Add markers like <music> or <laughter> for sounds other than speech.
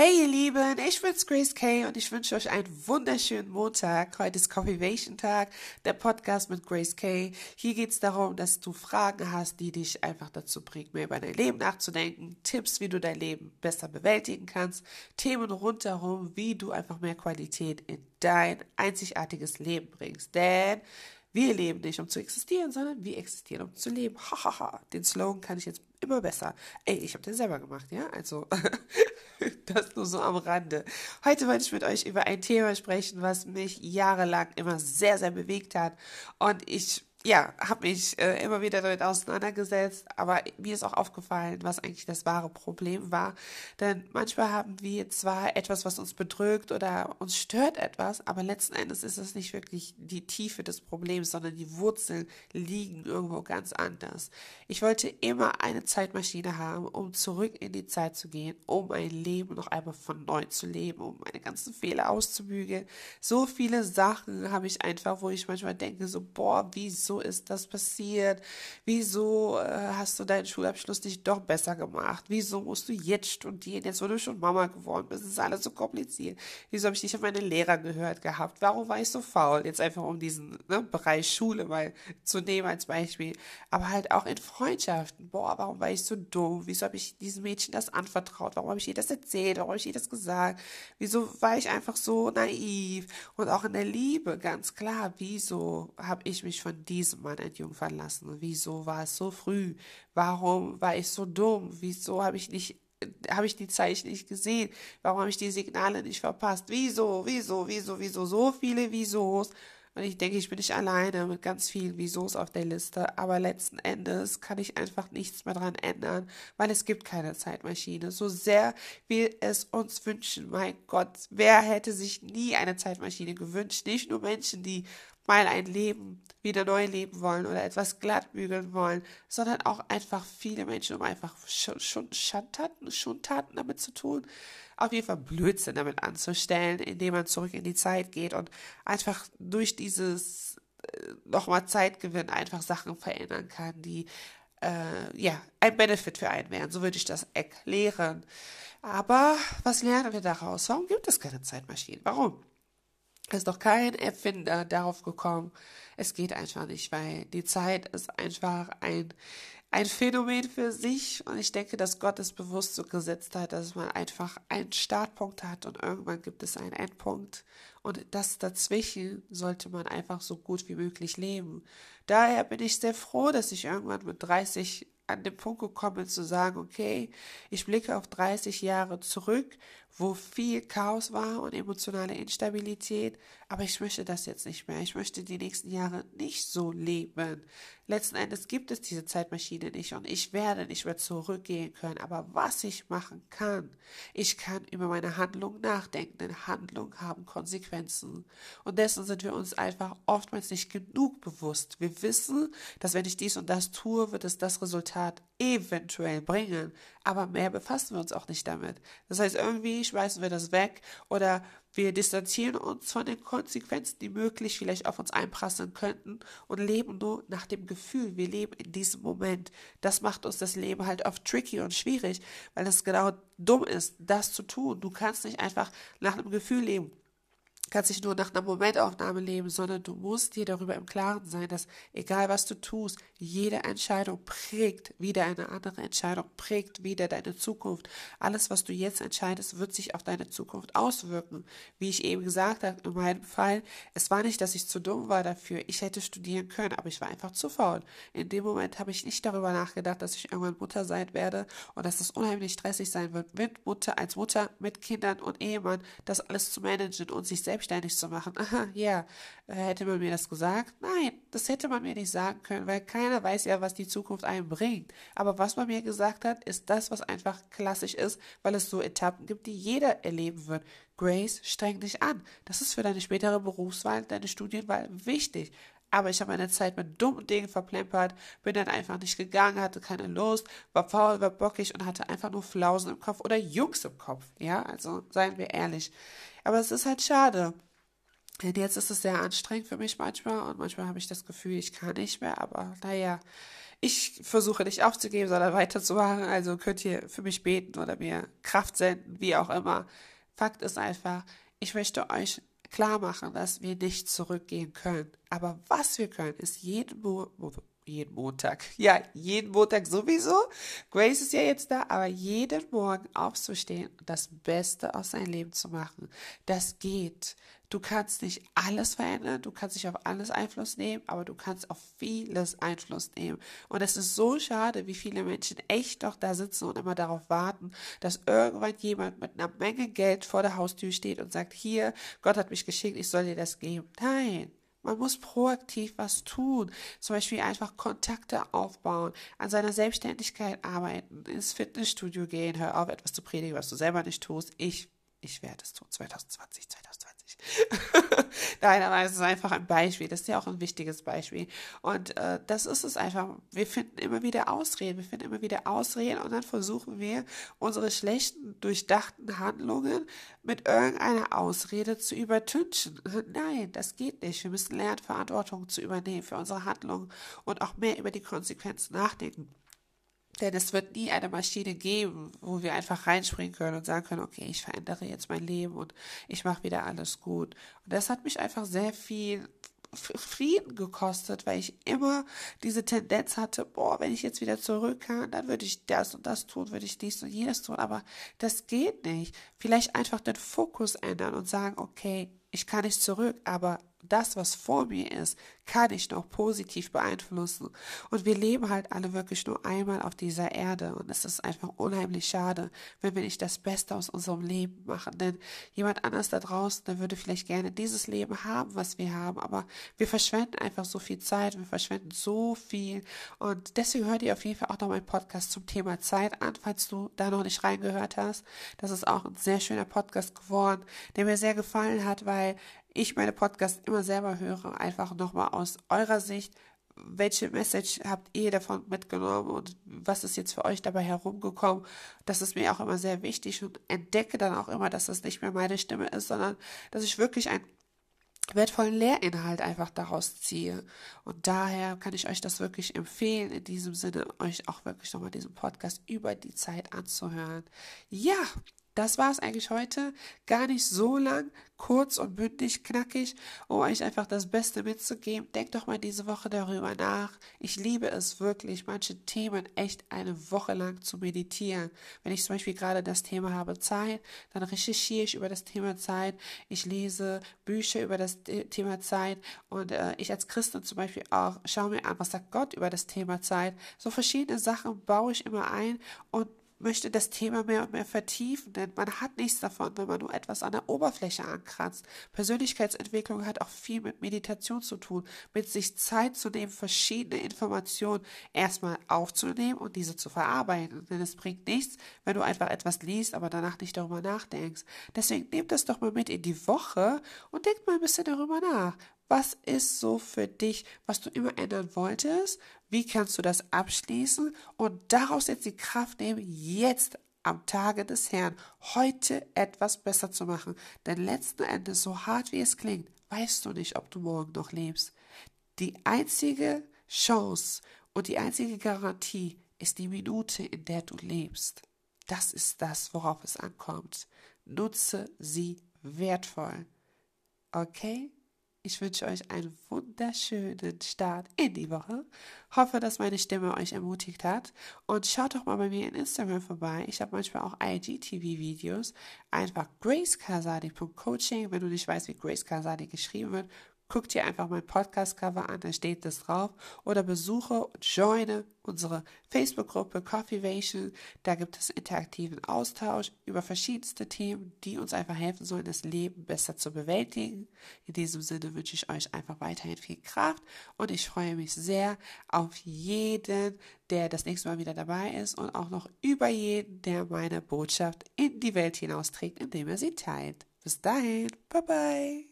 Hey ihr Lieben, ich bin's Grace Kay und ich wünsche euch einen wunderschönen Montag. Heute ist Coffeevation Tag, der Podcast mit Grace Kay. Hier geht's darum, dass du Fragen hast, die dich einfach dazu bringen, mehr über dein Leben nachzudenken, Tipps, wie du dein Leben besser bewältigen kannst, Themen rundherum, wie du einfach mehr Qualität in dein einzigartiges Leben bringst. Denn wir leben nicht, um zu existieren, sondern wir existieren, um zu leben. <laughs> Hahaha. Den Slogan kann ich jetzt immer besser. Ey, ich habe den selber gemacht, ja? Also, <laughs> das nur so am Rande. Heute wollte ich mit euch über ein Thema sprechen, was mich jahrelang immer sehr, sehr bewegt hat. Und ich ja, habe mich äh, immer wieder damit auseinandergesetzt, aber mir ist auch aufgefallen, was eigentlich das wahre Problem war. Denn manchmal haben wir zwar etwas, was uns bedrückt oder uns stört etwas, aber letzten Endes ist es nicht wirklich die Tiefe des Problems, sondern die Wurzeln liegen irgendwo ganz anders. Ich wollte immer eine Zeitmaschine haben, um zurück in die Zeit zu gehen, um mein Leben noch einmal von neu zu leben, um meine ganzen Fehler auszubügeln. So viele Sachen habe ich einfach, wo ich manchmal denke, so, boah, wieso ist das passiert? Wieso äh, hast du deinen Schulabschluss nicht doch besser gemacht? Wieso musst du jetzt studieren, jetzt wo du schon Mama geworden bist? Ist alles so kompliziert. Wieso habe ich nicht auf meine Lehrer gehört gehabt? Warum war ich so faul? Jetzt einfach um diesen ne, Bereich Schule mal zu nehmen als Beispiel. Aber halt auch in Freundschaften. Boah, warum war ich so dumm? Wieso habe ich diesem Mädchen das anvertraut? Warum habe ich ihr das erzählt? Warum habe ich ihr das gesagt? Wieso war ich einfach so naiv? Und auch in der Liebe, ganz klar. Wieso habe ich mich von dir diesem Mann entjungfern lassen? Wieso war es so früh? Warum war ich so dumm? Wieso habe ich nicht habe ich die Zeichen nicht gesehen? Warum habe ich die Signale nicht verpasst? Wieso, wieso, wieso, wieso? So viele Wiesos. Und ich denke, ich bin nicht alleine mit ganz vielen Wiesos auf der Liste. Aber letzten Endes kann ich einfach nichts mehr dran ändern, weil es gibt keine Zeitmaschine. So sehr wir es uns wünschen. Mein Gott, wer hätte sich nie eine Zeitmaschine gewünscht? Nicht nur Menschen, die mal ein Leben wieder neu leben wollen oder etwas glatt bügeln wollen, sondern auch einfach viele Menschen, um einfach schon, schon Schandtaten, Schundtaten damit zu tun, auf jeden Fall Blödsinn damit anzustellen, indem man zurück in die Zeit geht und einfach durch dieses äh, nochmal Zeitgewinn einfach Sachen verändern kann, die äh, ja ein Benefit für einen wären. So würde ich das erklären. Aber was lernen wir daraus? Warum gibt es keine Zeitmaschinen? Warum? Ist doch kein Erfinder darauf gekommen. Es geht einfach nicht, weil die Zeit ist einfach ein, ein Phänomen für sich. Und ich denke, dass Gott es bewusst so gesetzt hat, dass man einfach einen Startpunkt hat und irgendwann gibt es einen Endpunkt. Und das dazwischen sollte man einfach so gut wie möglich leben. Daher bin ich sehr froh, dass ich irgendwann mit 30 an den Punkt gekommen zu sagen, okay, ich blicke auf 30 Jahre zurück, wo viel Chaos war und emotionale Instabilität, aber ich möchte das jetzt nicht mehr. Ich möchte die nächsten Jahre nicht so leben. Letzten Endes gibt es diese Zeitmaschine nicht und ich werde nicht mehr zurückgehen können. Aber was ich machen kann, ich kann über meine Handlung nachdenken, denn Handlungen haben Konsequenzen. Und dessen sind wir uns einfach oftmals nicht genug bewusst. Wir wissen, dass wenn ich dies und das tue, wird es das Resultat eventuell bringen. Aber mehr befassen wir uns auch nicht damit. Das heißt, irgendwie schmeißen wir das weg oder wir distanzieren uns von den Konsequenzen, die möglich vielleicht auf uns einprasseln könnten und leben nur nach dem Gefühl. Wir leben in diesem Moment. Das macht uns das Leben halt oft tricky und schwierig, weil es genau dumm ist, das zu tun. Du kannst nicht einfach nach einem Gefühl leben kannst nicht nur nach einer Momentaufnahme leben, sondern du musst dir darüber im Klaren sein, dass egal was du tust, jede Entscheidung prägt wieder eine andere Entscheidung, prägt wieder deine Zukunft. Alles, was du jetzt entscheidest, wird sich auf deine Zukunft auswirken. Wie ich eben gesagt habe, in meinem Fall, es war nicht, dass ich zu dumm war dafür. Ich hätte studieren können, aber ich war einfach zu faul. In dem Moment habe ich nicht darüber nachgedacht, dass ich irgendwann Mutter sein werde und dass es unheimlich stressig sein wird, mit Mutter, als Mutter, mit Kindern und Ehemann, das alles zu managen und sich selbst selbstständig zu machen. <laughs> Aha, ja, äh, hätte man mir das gesagt? Nein, das hätte man mir nicht sagen können, weil keiner weiß ja, was die Zukunft einem bringt. Aber was man mir gesagt hat, ist das, was einfach klassisch ist, weil es so Etappen gibt, die jeder erleben wird. Grace, streng dich an. Das ist für deine spätere Berufswahl, deine Studienwahl wichtig. Aber ich habe meine Zeit mit dummen Dingen verplempert, bin dann einfach nicht gegangen, hatte keine Lust, war faul, war bockig und hatte einfach nur Flausen im Kopf oder Jungs im Kopf. Ja, also seien wir ehrlich. Aber es ist halt schade. Denn jetzt ist es sehr anstrengend für mich manchmal und manchmal habe ich das Gefühl, ich kann nicht mehr, aber naja, Ich versuche nicht aufzugeben, sondern weiterzumachen. Also könnt ihr für mich beten oder mir Kraft senden, wie auch immer. Fakt ist einfach, ich möchte euch klar machen, dass wir nicht zurückgehen können. Aber was wir können, ist jeden, Mo jeden Montag, ja, jeden Montag sowieso. Grace ist ja jetzt da, aber jeden Morgen aufzustehen und das Beste aus seinem Leben zu machen. Das geht. Du kannst nicht alles verändern, du kannst nicht auf alles Einfluss nehmen, aber du kannst auf vieles Einfluss nehmen. Und es ist so schade, wie viele Menschen echt noch da sitzen und immer darauf warten, dass irgendwann jemand mit einer Menge Geld vor der Haustür steht und sagt, hier, Gott hat mich geschickt, ich soll dir das geben. Nein. Man muss proaktiv was tun, zum Beispiel einfach Kontakte aufbauen, an seiner Selbstständigkeit arbeiten, ins Fitnessstudio gehen, hör auf, etwas zu predigen, was du selber nicht tust. Ich, ich werde es tun, 2020, 2020. <laughs> Nein, aber es ist einfach ein Beispiel. Das ist ja auch ein wichtiges Beispiel. Und äh, das ist es einfach. Wir finden immer wieder Ausreden. Wir finden immer wieder Ausreden und dann versuchen wir, unsere schlechten, durchdachten Handlungen mit irgendeiner Ausrede zu übertünchen. <laughs> Nein, das geht nicht. Wir müssen lernen, Verantwortung zu übernehmen für unsere Handlungen und auch mehr über die Konsequenzen nachdenken. Denn es wird nie eine Maschine geben, wo wir einfach reinspringen können und sagen können, okay, ich verändere jetzt mein Leben und ich mache wieder alles gut. Und das hat mich einfach sehr viel Frieden gekostet, weil ich immer diese Tendenz hatte, boah, wenn ich jetzt wieder zurück kann, dann würde ich das und das tun, würde ich dies und jenes tun, aber das geht nicht. Vielleicht einfach den Fokus ändern und sagen, okay, ich kann nicht zurück, aber das, was vor mir ist, kann ich noch positiv beeinflussen. Und wir leben halt alle wirklich nur einmal auf dieser Erde. Und es ist einfach unheimlich schade, wenn wir nicht das Beste aus unserem Leben machen. Denn jemand anders da draußen, der würde vielleicht gerne dieses Leben haben, was wir haben. Aber wir verschwenden einfach so viel Zeit. Wir verschwenden so viel. Und deswegen hört ihr auf jeden Fall auch noch meinen Podcast zum Thema Zeit an, falls du da noch nicht reingehört hast. Das ist auch ein sehr schöner Podcast geworden, der mir sehr gefallen hat, weil ich meine Podcasts immer selber höre, einfach nochmal aus eurer Sicht, welche Message habt ihr davon mitgenommen und was ist jetzt für euch dabei herumgekommen? Das ist mir auch immer sehr wichtig und entdecke dann auch immer, dass das nicht mehr meine Stimme ist, sondern dass ich wirklich einen wertvollen Lehrinhalt einfach daraus ziehe. Und daher kann ich euch das wirklich empfehlen, in diesem Sinne euch auch wirklich nochmal diesen Podcast über die Zeit anzuhören. Ja, das war es eigentlich heute. Gar nicht so lang, kurz und bündig, knackig, um euch einfach das Beste mitzugeben. Denkt doch mal diese Woche darüber nach. Ich liebe es wirklich, manche Themen echt eine Woche lang zu meditieren. Wenn ich zum Beispiel gerade das Thema habe Zeit, dann recherchiere ich über das Thema Zeit. Ich lese Bücher über das Thema Zeit und äh, ich als Christin zum Beispiel auch schaue mir an, was sagt Gott über das Thema Zeit. So verschiedene Sachen baue ich immer ein und möchte das Thema mehr und mehr vertiefen, denn man hat nichts davon, wenn man nur etwas an der Oberfläche ankratzt. Persönlichkeitsentwicklung hat auch viel mit Meditation zu tun, mit sich Zeit zu nehmen, verschiedene Informationen erstmal aufzunehmen und diese zu verarbeiten. Denn es bringt nichts, wenn du einfach etwas liest, aber danach nicht darüber nachdenkst. Deswegen nehmt das doch mal mit in die Woche und denkt mal ein bisschen darüber nach. Was ist so für dich, was du immer ändern wolltest? Wie kannst du das abschließen und daraus jetzt die Kraft nehmen, jetzt am Tage des Herrn heute etwas besser zu machen? Denn letzten Endes, so hart wie es klingt, weißt du nicht, ob du morgen noch lebst. Die einzige Chance und die einzige Garantie ist die Minute, in der du lebst. Das ist das, worauf es ankommt. Nutze sie wertvoll. Okay? Ich wünsche euch einen wunderschönen Start in die Woche. Hoffe, dass meine Stimme euch ermutigt hat. Und schaut doch mal bei mir in Instagram vorbei. Ich habe manchmal auch IGTV-Videos. Einfach gracekasadi.coaching. Wenn du nicht weißt, wie Grace Kasadi geschrieben wird, Guck dir einfach mein Podcast-Cover an, da steht das drauf. Oder besuche und joine unsere Facebook-Gruppe Coffeevation. Da gibt es interaktiven Austausch über verschiedenste Themen, die uns einfach helfen sollen, das Leben besser zu bewältigen. In diesem Sinne wünsche ich euch einfach weiterhin viel Kraft und ich freue mich sehr auf jeden, der das nächste Mal wieder dabei ist und auch noch über jeden, der meine Botschaft in die Welt hinausträgt, indem er sie teilt. Bis dahin, bye bye.